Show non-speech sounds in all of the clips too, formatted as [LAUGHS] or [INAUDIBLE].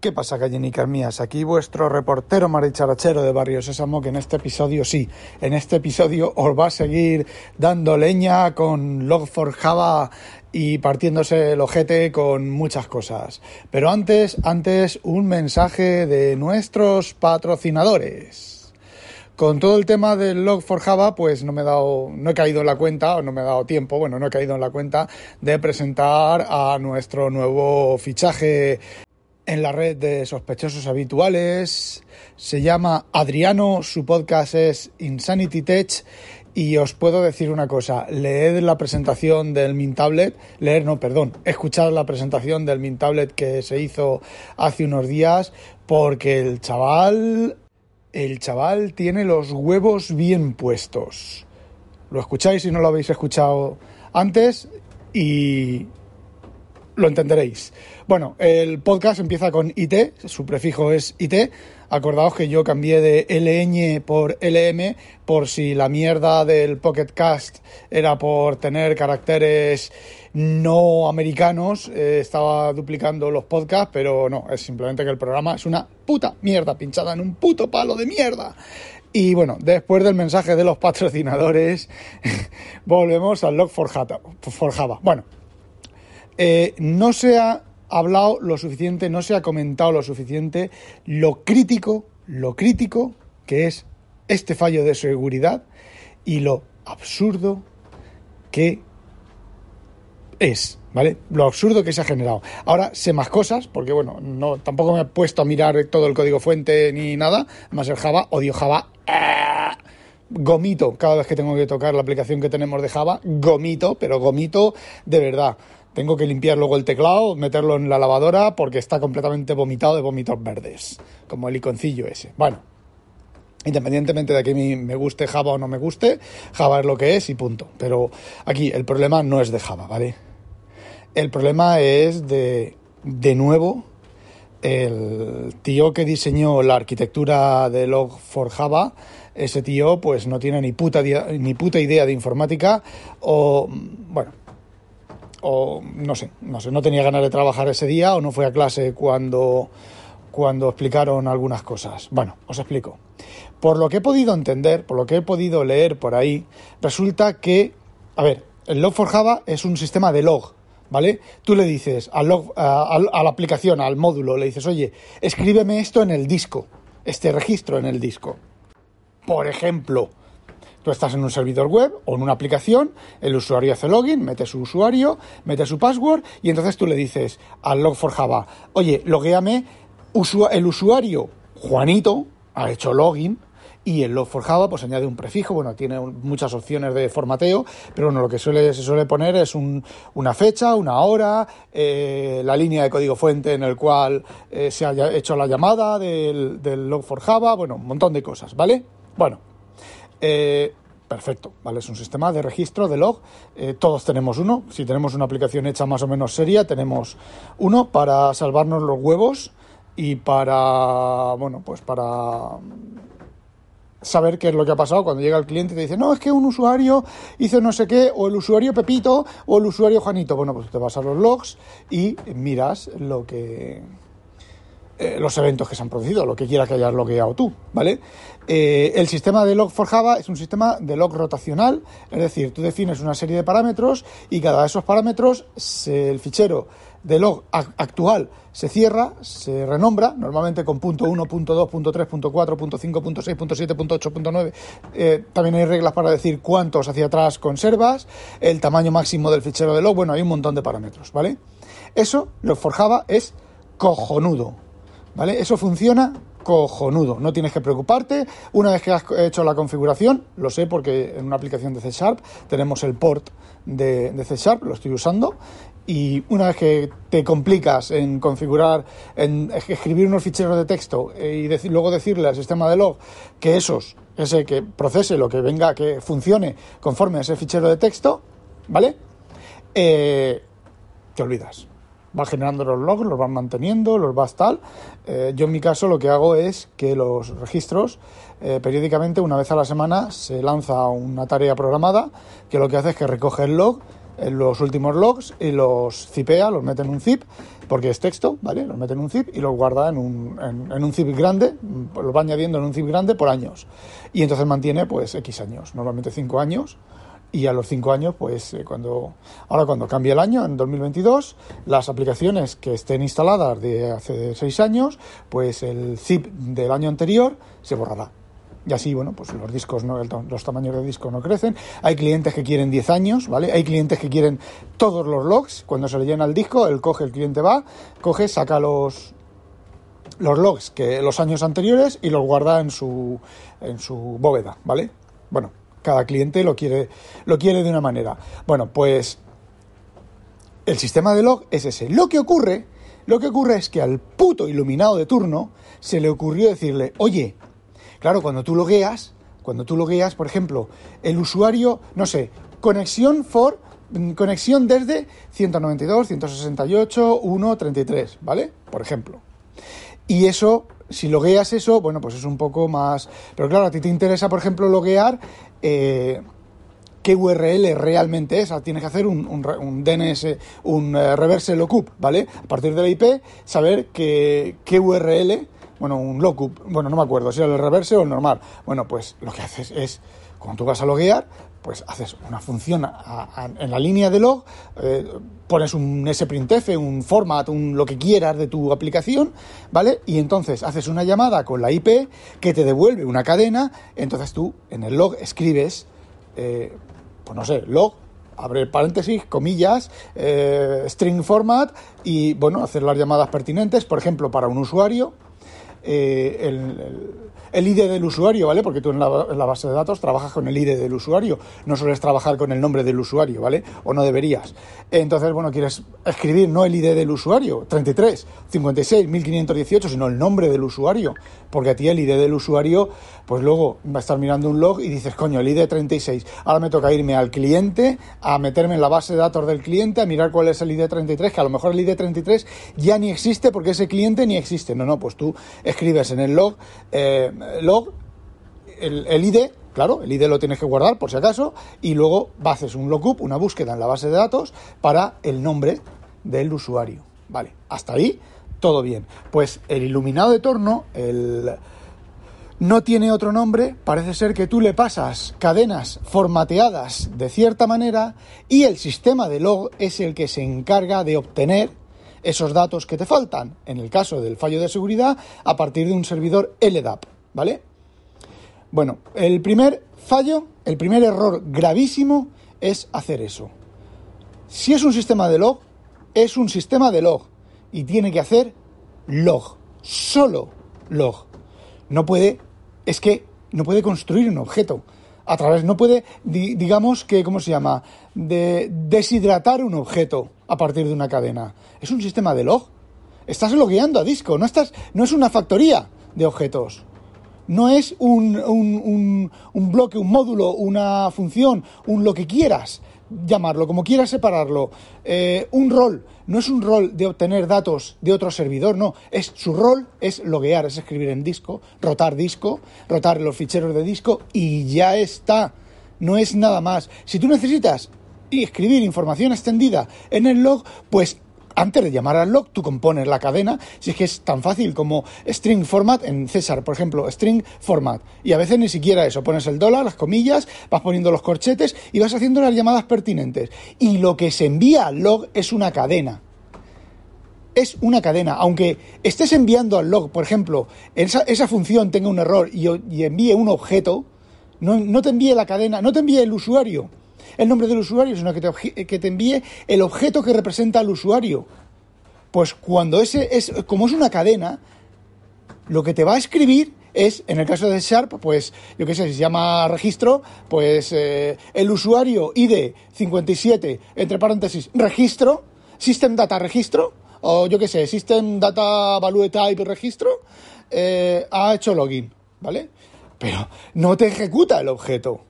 ¿Qué pasa, gallinicas mías? Aquí vuestro reportero maricharachero de Barrio Sésamo, que en este episodio sí, en este episodio os va a seguir dando leña con Log4Java y partiéndose el ojete con muchas cosas. Pero antes, antes, un mensaje de nuestros patrocinadores. Con todo el tema del Log4Java, pues no me he dado, no he caído en la cuenta, o no me he dado tiempo, bueno, no he caído en la cuenta de presentar a nuestro nuevo fichaje en la red de sospechosos habituales. Se llama Adriano, su podcast es Insanity Tech. Y os puedo decir una cosa, leed la presentación del Mint Tablet, leer no, perdón, escuchad la presentación del Mint Tablet que se hizo hace unos días, porque el chaval, el chaval tiene los huevos bien puestos. Lo escucháis si no lo habéis escuchado antes y lo entenderéis. Bueno, el podcast empieza con IT, su prefijo es IT. Acordaos que yo cambié de LN por LM por si la mierda del Pocket Cast era por tener caracteres no americanos. Eh, estaba duplicando los podcasts, pero no, es simplemente que el programa es una puta mierda pinchada en un puto palo de mierda. Y bueno, después del mensaje de los patrocinadores, [LAUGHS] volvemos al log for Java. Bueno, eh, no se ha hablado lo suficiente, no se ha comentado lo suficiente lo crítico, lo crítico que es este fallo de seguridad y lo absurdo que es, ¿vale? Lo absurdo que se ha generado. Ahora sé más cosas, porque bueno, no, tampoco me he puesto a mirar todo el código fuente ni nada, más el Java, odio Java. ¡ah! Gomito cada vez que tengo que tocar la aplicación que tenemos de Java, gomito, pero gomito de verdad. Tengo que limpiar luego el teclado, meterlo en la lavadora porque está completamente vomitado de vómitos verdes, como el iconcillo ese. Bueno, independientemente de que me guste Java o no me guste, Java es lo que es y punto. Pero aquí el problema no es de Java, ¿vale? El problema es de, de nuevo, el tío que diseñó la arquitectura de Log4Java, ese tío pues no tiene ni puta, ni puta idea de informática o, bueno, o no sé, no sé, no tenía ganas de trabajar ese día o no fue a clase cuando, cuando explicaron algunas cosas. Bueno, os explico. Por lo que he podido entender, por lo que he podido leer por ahí, resulta que, a ver, el Log4Java es un sistema de log, ¿vale? Tú le dices al log, a, a, la aplicación, al módulo, le dices, oye, escríbeme esto en el disco, este registro en el disco. Por ejemplo, Tú estás en un servidor web o en una aplicación, el usuario hace login, mete su usuario, mete su password y entonces tú le dices al Log4Java, oye, logueame, el usuario Juanito ha hecho login, y el Log4Java pues añade un prefijo, bueno, tiene muchas opciones de formateo, pero bueno, lo que suele, se suele poner es una fecha, una hora, eh, la línea de código fuente en el cual eh, se haya hecho la llamada del, del Log4Java, bueno, un montón de cosas, ¿vale? Bueno, eh, perfecto, ¿vale? Es un sistema de registro de log. Eh, todos tenemos uno. Si tenemos una aplicación hecha más o menos seria, tenemos uno para salvarnos los huevos y para, bueno, pues para saber qué es lo que ha pasado cuando llega el cliente y te dice, no, es que un usuario hizo no sé qué, o el usuario Pepito, o el usuario Juanito. Bueno, pues te vas a los logs y miras lo que eh, los eventos que se han producido, lo que quiera que hayas logueado tú, ¿vale? Eh, el sistema de log for Java es un sistema de log rotacional, es decir, tú defines una serie de parámetros y cada de esos parámetros el fichero de log actual se cierra, se renombra, normalmente con punto 1, punto 2, punto 3, punto 4, punto 5, punto 6, punto 7, punto 8, punto 9. Eh, también hay reglas para decir cuántos hacia atrás conservas, el tamaño máximo del fichero de log, bueno, hay un montón de parámetros, ¿vale? Eso, log for Java es cojonudo, ¿Vale? Eso funciona cojonudo, no tienes que preocuparte. Una vez que has hecho la configuración, lo sé porque en una aplicación de C Sharp tenemos el port de, C Sharp, lo estoy usando, y una vez que te complicas en configurar, en escribir unos ficheros de texto y luego decirle al sistema de log que esos, ese que procese lo que venga, que funcione conforme a ese fichero de texto, ¿vale? Eh, te olvidas va generando los logs, los vas manteniendo, los vas tal. Eh, yo en mi caso lo que hago es que los registros eh, periódicamente, una vez a la semana, se lanza una tarea programada que lo que hace es que recoge el log, eh, los últimos logs y los zipea, los mete en un zip, porque es texto, ¿vale? Los mete en un zip y los guarda en un, en, un zip grande, los va añadiendo en un zip grande por años. Y entonces mantiene, pues, X años, normalmente 5 años, y a los 5 años, pues eh, cuando ahora cuando cambie el año, en 2022, las aplicaciones que estén instaladas de hace 6 años, pues el zip del año anterior se borrará. Y así, bueno, pues los discos, no, los tamaños de disco no crecen. Hay clientes que quieren 10 años, ¿vale? Hay clientes que quieren todos los logs. Cuando se le llena el disco, él coge, el cliente va, coge, saca los, los logs que los años anteriores y los guarda en su, en su bóveda, ¿vale? Bueno, cada cliente lo quiere, lo quiere de una manera. Bueno, pues el sistema de log es ese. Lo que ocurre, lo que ocurre es que al puto iluminado de turno se le ocurrió decirle, oye, Claro, cuando tú logueas, cuando tú logueas, por ejemplo, el usuario, no sé, conexión for mm, conexión desde 192, 168, 1, 33, ¿vale? Por ejemplo. Y eso, si logueas eso, bueno, pues es un poco más... Pero claro, a ti te interesa, por ejemplo, loguear eh, qué URL realmente es. tienes que hacer un, un, DNS, un uh, reverse lookup, ¿vale? A partir de la IP, saber que, qué URL bueno, un lookup, bueno, no me acuerdo si era el reverse o el normal. Bueno, pues lo que haces es, cuando tú vas a loguear, pues haces una función en la línea de log, eh, pones un sprintf, un format, un lo que quieras de tu aplicación, ¿vale? Y entonces haces una llamada con la IP que te devuelve una cadena, entonces tú en el log escribes, eh, pues no sé, log abre paréntesis, comillas, eh, string format y, bueno, hacer las llamadas pertinentes, por ejemplo, para un usuario, el, el ID del usuario, ¿vale? Porque tú en la, base de datos trabajas con el ID del usuario, no sueles trabajar con el nombre del usuario, ¿vale? O no deberías. Entonces, bueno, quieres escribir no el ID del usuario, 33, 56, 1518, sino el nombre del usuario, porque a ti el ID del usuario, pues luego va a estar mirando un log y dices, coño, el ID 36, ahora me toca irme al cliente, a meterme en la base de datos del cliente, a mirar cuál es el ID 33, que a lo mejor el ID 33 ya ni existe porque ese cliente ni existe. No, no, pues tú escribes en el log eh, log, el, ID, claro, el ID lo tienes que guardar por si acaso, y luego haces un lookup, una búsqueda en la base de datos para el nombre del usuario. Vale, hasta ahí todo bien. Pues el iluminado de torno, el no tiene otro nombre, parece ser que tú le pasas cadenas formateadas de cierta manera y el sistema de log es el que se encarga de obtener esos datos que te faltan, en el caso del fallo de seguridad, a partir de un servidor LDAP. ¿Vale? Bueno, el primer fallo, el primer error gravísimo es hacer eso. Si es un sistema de log, es un sistema de log y tiene que hacer log, solo log. No puede, es que no puede construir un objeto a través, no puede, digamos que, ¿cómo se llama? De deshidratar un objeto a partir de una cadena. Es un sistema de log. Estás logueando a disco, no, estás, no es una factoría de objetos no es un, un, un, bloque, un módulo, una función, un lo que quieras llamarlo, como quieras separarlo, eh, un rol, no es un rol de obtener datos de otro servidor, no, es su rol es loguear, es escribir en disco, rotar disco, rotar los ficheros de disco y ya está, no es nada más. Si tú necesitas escribir información extendida en el log, pues antes de llamar al log, tú compones la cadena, si es que es tan fácil como string format en César, por ejemplo, string format. Y a veces ni siquiera eso, pones el dólar, las comillas, vas poniendo los corchetes y vas haciendo las llamadas pertinentes. Y lo que se envía al log es una cadena. Es una cadena, aunque estés enviando al log, por ejemplo, esa, esa función tenga un error y, envíe un objeto, no te envíe la cadena, no te envíe el usuario, el nombre del usuario, sino que te, que te envíe el objeto que representa al usuario. Pues cuando ese es, como es una cadena, lo que te va a escribir es, en el caso de Sharp, pues yo qué sé, si se llama registro, pues eh, el usuario ID 57, entre paréntesis, registro, System Data Registro, o yo qué sé, System Data Value Type Registro, eh, ha hecho login, ¿vale? Pero no te ejecuta el objeto.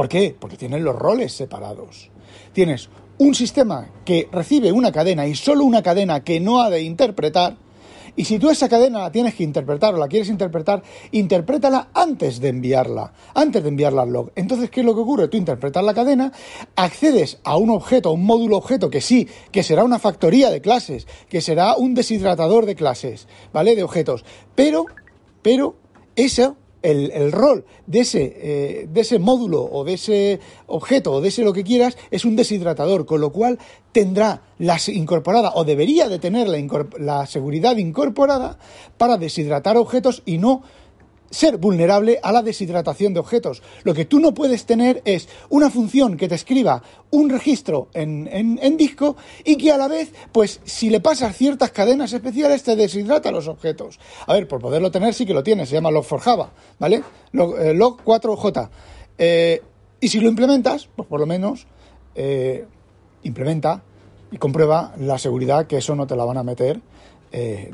¿Por qué? Porque tienes los roles separados. Tienes un sistema que recibe una cadena y solo una cadena que no ha de interpretar, Y si tú esa cadena la tienes que interpretar o la quieres interpretar, interprétala antes de enviarla, antes de enviarla al log. Entonces, ¿qué es lo que ocurre? Tú interpretas la cadena, accedes a un objeto, a un módulo objeto que sí, que será una factoría de clases, que será un deshidratador de clases, ¿vale? De objetos. Pero, pero, eso el, rol de ese, eh, de ese módulo o de ese objeto o de ese lo que quieras es un deshidratador, con lo cual tendrá la incorporada o debería de tener la, la seguridad incorporada para deshidratar objetos y no ser vulnerable a la deshidratación de objetos. Lo que tú no puedes tener es una función que te escriba un registro en, en, disco y que a la vez, pues si le pasas ciertas cadenas especiales, te deshidrata los objetos. A ver, por poderlo tener sí que lo tienes, se llama log4java, ¿vale? Log, 4j. Eh, eh, y si lo implementas, pues por lo menos eh, implementa y comprueba la seguridad que eso no te la van a meter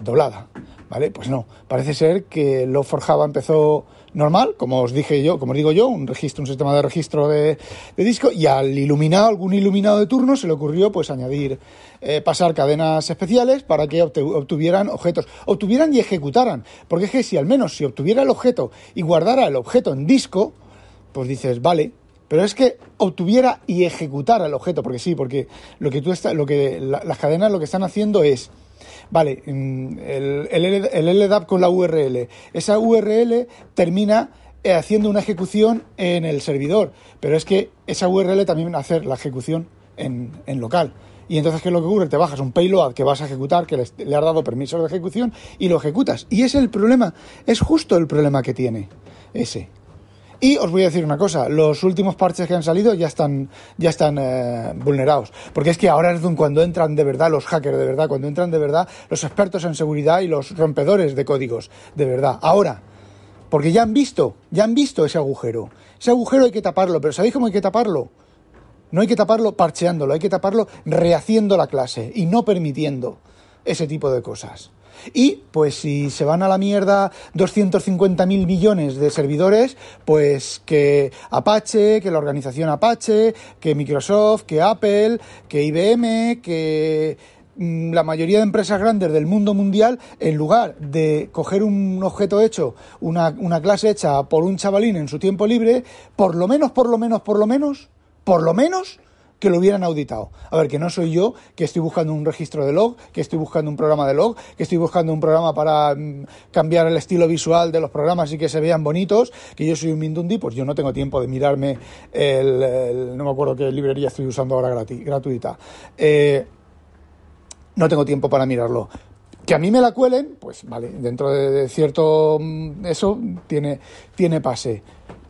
doblada. ¿vale? Pues no, parece ser que lo forjaba empezó normal, como os dije yo, como digo yo, un registro, un sistema de registro de, disco, y al iluminado, algún iluminado de turno, se le ocurrió pues añadir, eh, pasar cadenas especiales para que obtuvieran objetos, obtuvieran y ejecutaran, porque es que si al menos si obtuviera el objeto y guardara el objeto en disco, pues dices, vale, pero es que obtuviera y ejecutara el objeto, porque sí, porque lo que tú está, lo que las cadenas lo que están haciendo es Vale, mm, el, el, LDAP con la URL. Esa URL termina eh, haciendo una ejecución en el servidor, pero es que esa URL también va a hacer la ejecución en, local. Y entonces, ¿qué es lo que ocurre? Te bajas un payload que vas a ejecutar, que le, has dado permiso de ejecución y lo ejecutas. Y es el problema, es justo el problema que tiene ese. Y os voy a decir una cosa, los últimos parches que han salido ya están, ya están eh, vulnerados. Porque es que ahora es cuando entran de verdad los hackers, de verdad, cuando entran de verdad los expertos en seguridad y los rompedores de códigos, de verdad. Ahora, porque ya han visto, ya han visto ese agujero. Ese agujero hay que taparlo, pero ¿sabéis cómo hay que taparlo? No hay que taparlo parcheándolo, hay que taparlo rehaciendo la clase y no permitiendo ese tipo de cosas. Y pues si se van a la mierda 250.000 millones de servidores, pues que Apache, que la organización Apache, que Microsoft, que Apple, que IBM, que mm, la mayoría de empresas grandes del mundo mundial, en lugar de coger un objeto hecho, una, una clase hecha por un chavalín en su tiempo libre, por lo menos, por lo menos, por lo menos, por lo menos, que lo hubieran auditado. A ver, que no soy yo que estoy buscando un registro de log, que estoy buscando un programa de log, que estoy buscando un programa para mm, cambiar el estilo visual de los programas y que se vean bonitos, que yo soy un Mindundi, pues yo no tengo tiempo de mirarme el, no me acuerdo qué librería estoy usando ahora gratis, gratuita. Eh, no tengo tiempo para mirarlo. Que a mí me la cuelen, pues vale, dentro de, cierto mm, eso tiene, tiene pase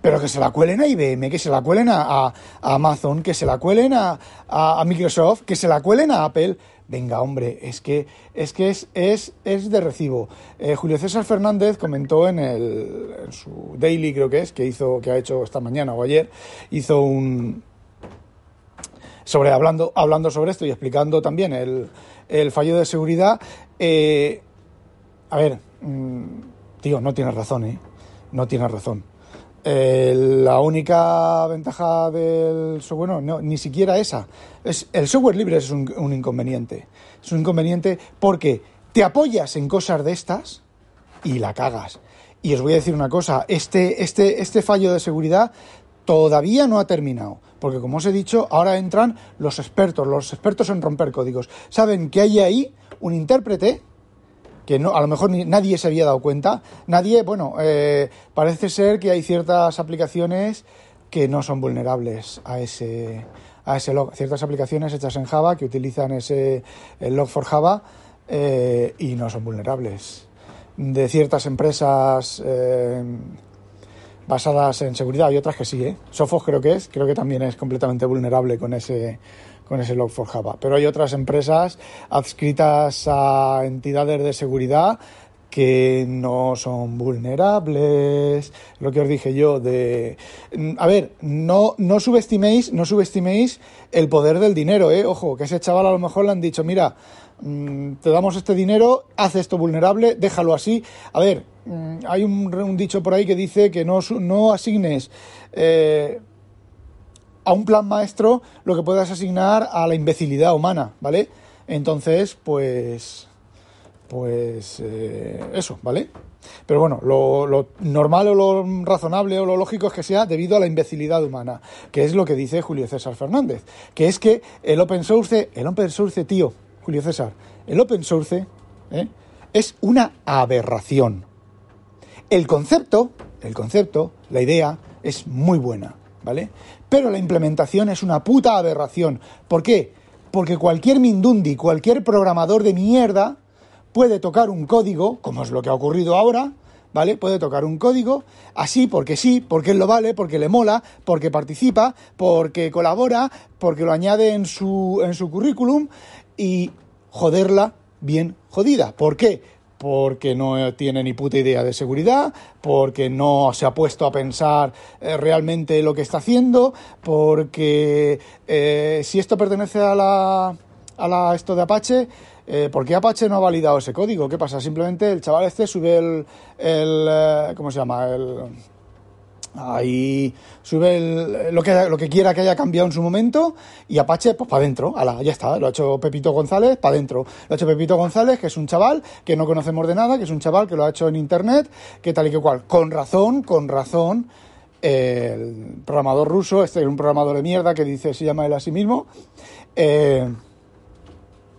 pero que se la cuelen a IBM, que se la cuelen a, Amazon, que se la cuelen a, Microsoft, que se la cuelen a Apple. Venga, hombre, es que es, que es, es, es de recibo. Eh, Julio César Fernández comentó en, el, en su daily, creo que es, que hizo, que ha hecho esta mañana o ayer, hizo un sobre hablando, hablando sobre esto y explicando también el, fallo de seguridad. Eh, a ver, mm, tío, no tienes razón, ¿eh? No tienes razón. La única ventaja del software, no, ni siquiera esa. Es, el software libre es un, inconveniente. Es un inconveniente porque te apoyas en cosas de estas y la cagas. Y os voy a decir una cosa, este, este, este fallo de seguridad todavía no ha terminado. Porque como os he dicho, ahora entran los expertos, los expertos en romper códigos. Saben que hay ahí un intérprete que no, a lo mejor nadie se había dado cuenta. Nadie, bueno, eh, parece ser que hay ciertas aplicaciones que no son vulnerables a ese, a ese log. Ciertas aplicaciones hechas en Java que utilizan ese el log for Java eh, y no son vulnerables. De ciertas empresas eh, basadas en seguridad y otras que sí, ¿eh? Sophos creo que es, creo que también es completamente vulnerable con ese con ese Log4Java. Pero hay otras empresas adscritas a entidades de seguridad que no son vulnerables, lo que os dije yo de a ver, no no subestiméis, no subestiméis el poder del dinero, eh, ojo, que ese chaval a lo mejor le han dicho, mira, mm, te damos este dinero, haz esto vulnerable, déjalo así. A ver, mm, hay un, dicho por ahí que dice que no, no asignes eh, a un plan maestro lo que puedas asignar a la imbecilidad humana, ¿vale? Entonces, pues pues eh, eso, ¿vale? Pero bueno, lo, normal o lo razonable o lo lógico es que sea debido a la imbecilidad humana, que es lo que dice Julio César Fernández, que es que el open source, el open source, tío, Julio César, el open source ¿eh? es una aberración. El concepto, el concepto, la idea es muy buena, ¿vale? Pero la implementación es una puta aberración. ¿Por qué? Porque cualquier Mindundi, cualquier programador de mierda, puede tocar un código, como es lo que ha ocurrido ahora, ¿vale? Puede tocar un código, así porque sí, porque él lo vale, porque le mola, porque participa, porque colabora, porque lo añade en su, en su currículum y joderla bien jodida. ¿Por qué? Porque no tiene ni puta idea de seguridad, porque no se ha puesto a pensar eh, realmente lo que está haciendo, porque eh, si esto pertenece a la, a la esto de Apache, eh, ¿por qué Apache no ha validado ese código? ¿Qué pasa? Simplemente el chaval este sube el, el eh, ¿cómo se llama? El, ahí sube lo, que, lo que quiera que haya cambiado en su momento y Apache, pues para adentro, ya está, lo ha hecho Pepito González, para adentro. Lo ha hecho Pepito González, que es un chaval que no conocemos de nada, que es un chaval que lo ha hecho en internet, que tal y que cual. Con razón, con razón, el programador ruso, este es un programador de mierda que dice, se llama él a sí mismo, eh,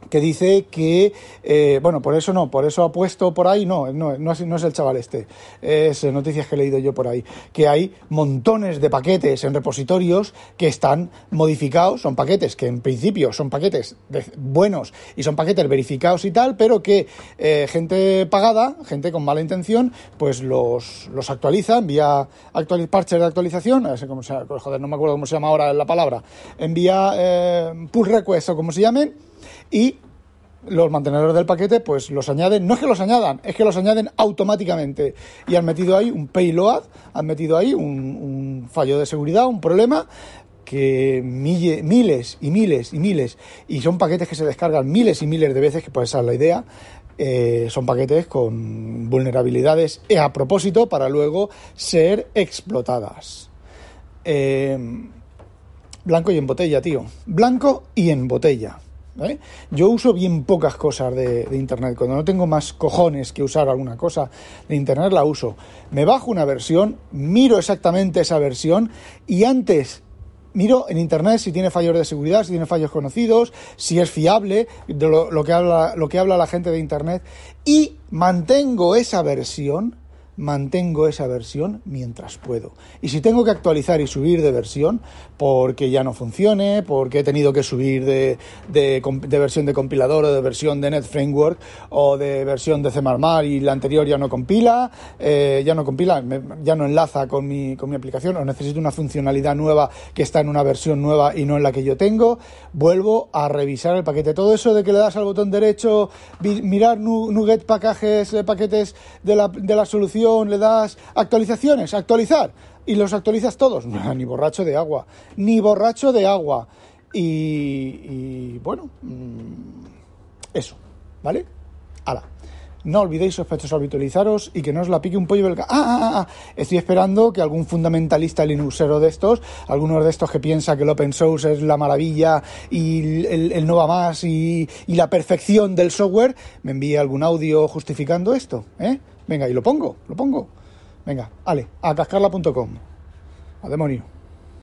que dice que, eh, bueno, por eso no, por eso ha puesto por ahí, no, no, no, es, el chaval este, es noticias que he leído yo por ahí, que hay montones de paquetes en repositorios que están modificados, son paquetes que en principio son paquetes buenos y son paquetes verificados y tal, pero que eh, gente pagada, gente con mala intención, pues los, los actualiza, envía actual, parches de actualización, no sé cómo se, joder, no me acuerdo cómo se llama ahora la palabra, envía eh, pull request o como se llame, y los mantenedores del paquete pues los añaden, no es que los añadan, es que los añaden automáticamente y han metido ahí un payload, han metido ahí un, fallo de seguridad, un problema que miles y miles y miles, y son paquetes que se descargan miles y miles de veces, que puede ser la idea, eh, son paquetes con vulnerabilidades a propósito para luego ser explotadas. Eh, blanco y en botella, tío. Blanco y en botella. Yo uso bien pocas cosas de, Internet. Cuando no tengo más cojones que usar alguna cosa de Internet, la uso. Me bajo una versión, miro exactamente esa versión y antes miro en Internet si tiene fallos de seguridad, si tiene fallos conocidos, si es fiable, de lo, que, habla, lo que habla la gente de Internet y mantengo esa versión mantengo esa versión mientras puedo. Y si tengo que actualizar y subir de versión porque ya no funcione, porque he tenido que subir de, de, versión de compilador o de versión de Net Framework o de versión de C++ y la anterior ya no compila, eh, ya no compila, ya no enlaza con mi, con mi aplicación o necesito una funcionalidad nueva que está en una versión nueva y no en la que yo tengo, vuelvo a revisar el paquete. Todo eso de que le das al botón derecho, mirar NuGet paquetes, eh, paquetes de la, de la solución, le das actualizaciones, actualizar, y los actualizas todos. [LAUGHS] ni borracho de agua, ni borracho de agua. Y, bueno, mm, eso, ¿vale? Hala. No olvidéis, sospechosos, habitualizaros y que no os la pique un pollo belga. Ah, ah, ah, ah, Estoy esperando que algún fundamentalista linuxero de estos, algunos de estos que piensa que el open source es la maravilla y el, no va más y, y, la perfección del software, me envíe algún audio justificando esto, ¿eh? Venga, y lo pongo, lo pongo. Venga, ale, a cascarla.com. A demonio.